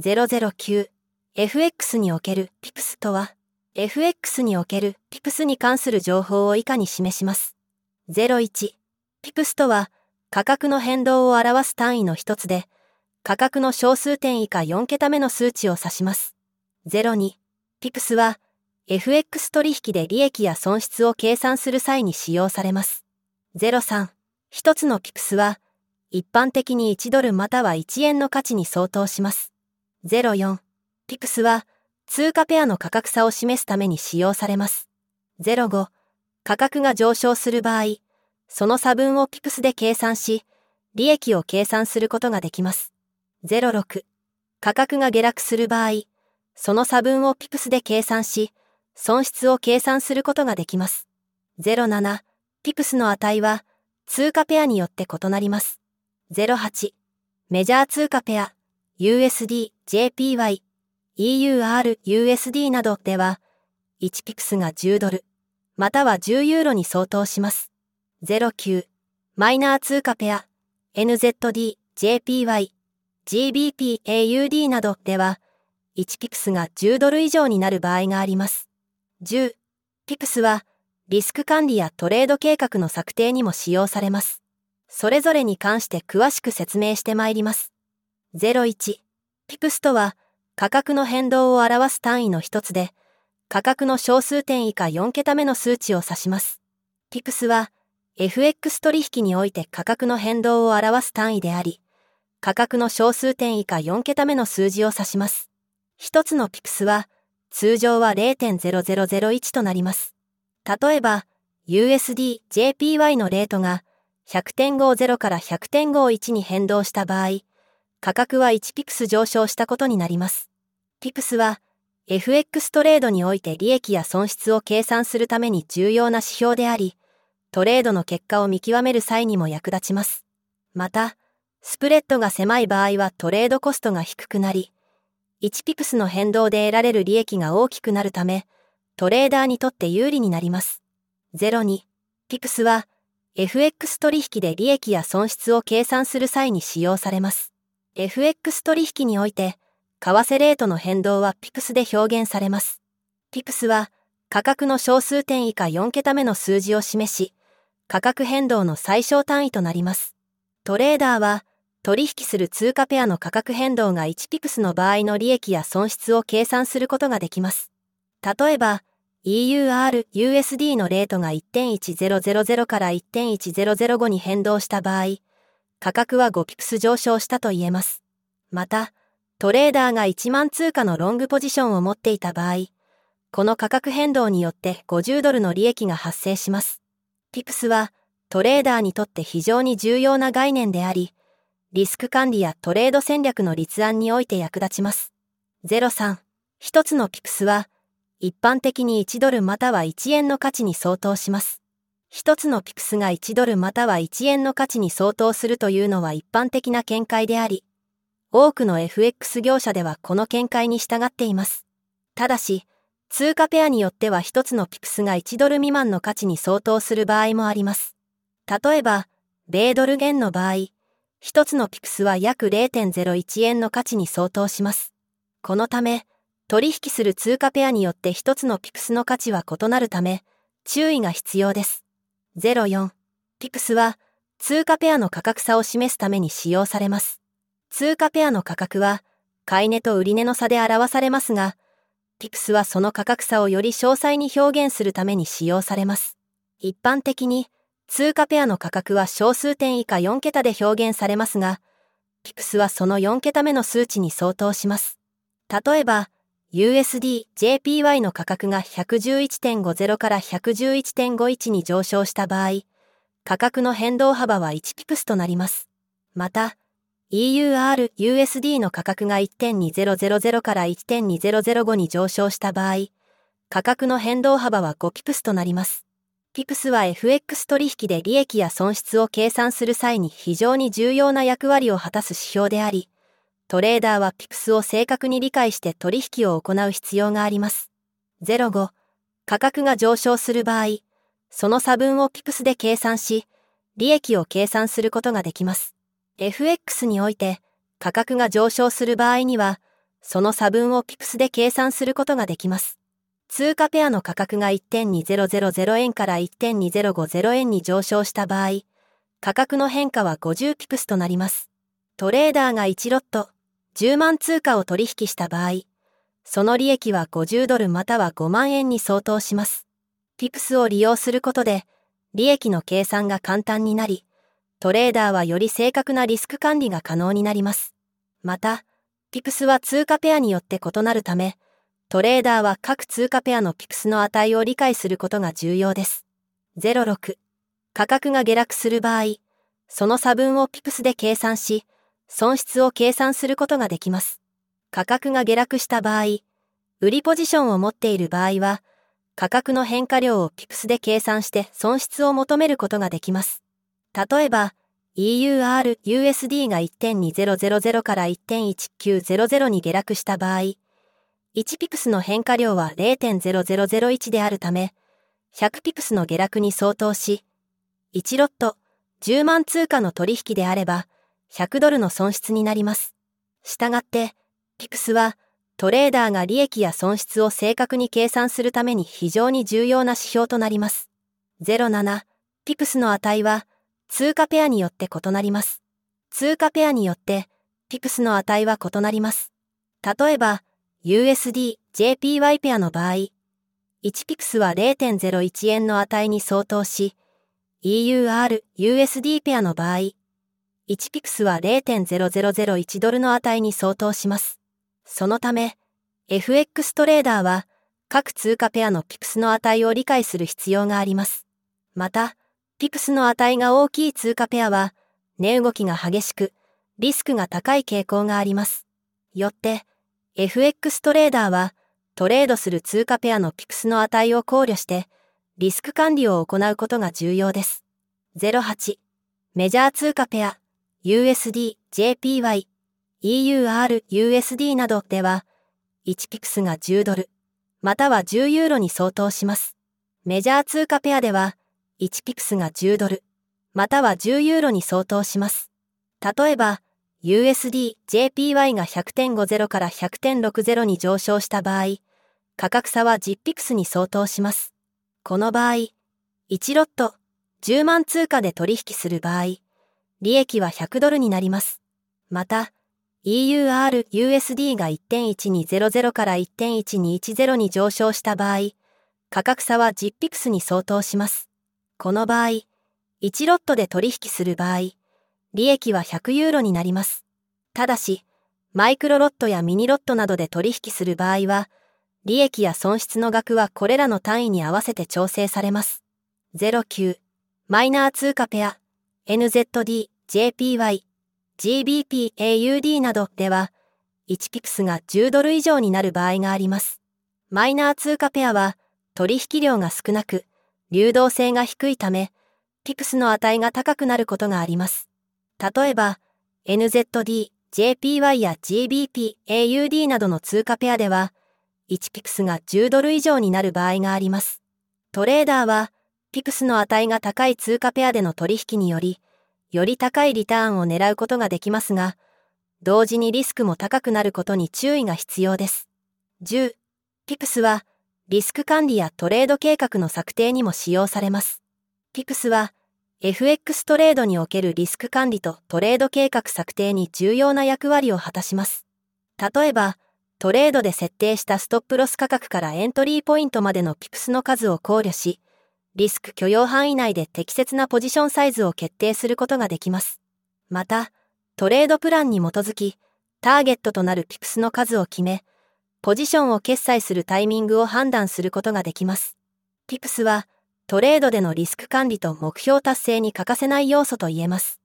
009FX における PIPS とは FX における PIPS に関する情報を以下に示します。01 PIPS とは価格の変動を表す単位の一つで価格の小数点以下4桁目の数値を指します。02 PIPS は FX 取引で利益や損失を計算する際に使用されます。03一つの PIPS は一般的に1ドルまたは1円の価値に相当します。04ピクスは通貨ペアの価格差を示すために使用されます。05価格が上昇する場合、その差分をピクスで計算し、利益を計算することができます。06価格が下落する場合、その差分をピプスで計算し、損失を計算することができます。07ピプスの値は通貨ペアによって異なります。08メジャー通貨ペア USD、JPY、EUR、USD などでは、1ピクスが10ドル、または10ユーロに相当します。09、マイナー通貨ペア、NZD、JPY、GBP、AUD などでは、1ピクスが10ドル以上になる場合があります。10、ピクスは、リスク管理やトレード計画の策定にも使用されます。それぞれに関して詳しく説明してまいります。01ピクスとは価格の変動を表す単位の一つで価格の小数点以下4桁目の数値を指します。ピクスは FX 取引において価格の変動を表す単位であり価格の小数点以下4桁目の数字を指します。一つのピクスは通常は0.0001となります。例えば USD、JPY のレートが100.50から100.51に変動した場合、価格は1ピクス上昇したことになります。ピクスは FX トレードにおいて利益や損失を計算するために重要な指標であり、トレードの結果を見極める際にも役立ちます。また、スプレッドが狭い場合はトレードコストが低くなり、1ピクスの変動で得られる利益が大きくなるため、トレーダーにとって有利になります。02ピクスは FX 取引で利益や損失を計算する際に使用されます。FX 取引において、為替レートの変動はピクスで表現されます。ピクスは価格の小数点以下4桁目の数字を示し、価格変動の最小単位となります。トレーダーは取引する通貨ペアの価格変動が1ピクスの場合の利益や損失を計算することができます。例えば、EUR、USD のレートが1.1000から1.1005に変動した場合、価格は5ピクス上昇したと言えます。また、トレーダーが1万通貨のロングポジションを持っていた場合、この価格変動によって50ドルの利益が発生します。ピクスはトレーダーにとって非常に重要な概念であり、リスク管理やトレード戦略の立案において役立ちます。03、一つのピクスは、一般的に1ドルまたは1円の価値に相当します。一つのピクスが1ドルまたは1円の価値に相当するというのは一般的な見解であり、多くの FX 業者ではこの見解に従っています。ただし、通貨ペアによっては一つのピクスが1ドル未満の価値に相当する場合もあります。例えば、米ドル元の場合、一つのピクスは約0.01円の価値に相当します。このため、取引する通貨ペアによって一つのピクスの価値は異なるため、注意が必要です。04ピクスは通貨ペアの価格差を示すために使用されます。通貨ペアの価格は買い値と売値の差で表されますが、ピクスはその価格差をより詳細に表現するために使用されます。一般的に通貨ペアの価格は小数点以下4桁で表現されますが、ピクスはその4桁目の数値に相当します。例えば、USD、JPY の価格が111.50から111.51に上昇した場合、価格の変動幅は1ピクスとなります。また、EUR、USD の価格が1.2000から1.2005に上昇した場合、価格の変動幅は5ピクスとなります。ピクスは FX 取引で利益や損失を計算する際に非常に重要な役割を果たす指標であり、トレーダーはピクスを正確に理解して取引を行う必要があります。05、価格が上昇する場合、その差分をピクスで計算し、利益を計算することができます。FX において、価格が上昇する場合には、その差分をピプスで計算することができます。通貨ペアの価格が1.2000円から1.2050円に上昇した場合、価格の変化は50ピプスとなります。トレーダーが1ロット、10万通貨を取引した場合、その利益は50ドルまたは5万円に相当します。ピプスを利用することで、利益の計算が簡単になり、トレーダーはより正確なリスク管理が可能になります。また、ピプスは通貨ペアによって異なるため、トレーダーは各通貨ペアのピプスの値を理解することが重要です。06価格が下落する場合、その差分をピプスで計算し、損失を計算することができます。価格が下落した場合、売りポジションを持っている場合は、価格の変化量をピプスで計算して損失を求めることができます。例えば、EUR-USD が1.2000から1.1900に下落した場合、1ピプスの変化量は0.0001であるため、100ピプスの下落に相当し、1ロット10万通貨の取引であれば、100ドルの損失になります。したがって、ピプスはトレーダーが利益や損失を正確に計算するために非常に重要な指標となります。07、ピプスの値は通貨ペアによって異なります。通貨ペアによってピプスの値は異なります。例えば、USD、JPY ペアの場合、1ピプスは0.01円の値に相当し、EUR、USD ペアの場合、1ピクスは0.0001ドルの値に相当します。そのため、FX トレーダーは各通貨ペアのピプスの値を理解する必要があります。また、ピプスの値が大きい通貨ペアは、値動きが激しく、リスクが高い傾向があります。よって、FX トレーダーは、トレードする通貨ペアのピプスの値を考慮して、リスク管理を行うことが重要です。08メジャー通貨ペア USD、JPY、EUR、USD などでは1ピクスが10ドルまたは10ユーロに相当します。メジャー通貨ペアでは1ピクスが10ドルまたは10ユーロに相当します。例えば USD、JPY が100.50から100.60に上昇した場合価格差は10ピクスに相当します。この場合、1ロット10万通貨で取引する場合、利益は100ドルになります。また、EUR、USD が1.1200から1.1210に上昇した場合、価格差は10ピクスに相当します。この場合、1ロットで取引する場合、利益は100ユーロになります。ただし、マイクロロットやミニロットなどで取引する場合は、利益や損失の額はこれらの単位に合わせて調整されます。09、マイナー通貨ペア、NZD、JPY、GBP、AUD などでは、1ピクスが10ドル以上になる場合があります。マイナー通貨ペアは、取引量が少なく、流動性が低いため、ピクスの値が高くなることがあります。例えば、NZD、JPY や GBP、AUD などの通貨ペアでは、1ピクスが10ドル以上になる場合があります。トレーダーは、ピクスの値が高い通貨ペアでの取引により、より高いリターンを狙うことができますが、同時にリスクも高くなることに注意が必要です。10、ピクスは、リスク管理やトレード計画の策定にも使用されます。ピクスは、FX トレードにおけるリスク管理とトレード計画策定に重要な役割を果たします。例えば、トレードで設定したストップロス価格からエントリーポイントまでのピプスの数を考慮し、リスク許容範囲内で適切なポジションサイズを決定することができます。また、トレードプランに基づき、ターゲットとなるピプスの数を決め、ポジションを決済するタイミングを判断することができます。ピプスは、トレードでのリスク管理と目標達成に欠かせない要素と言えます。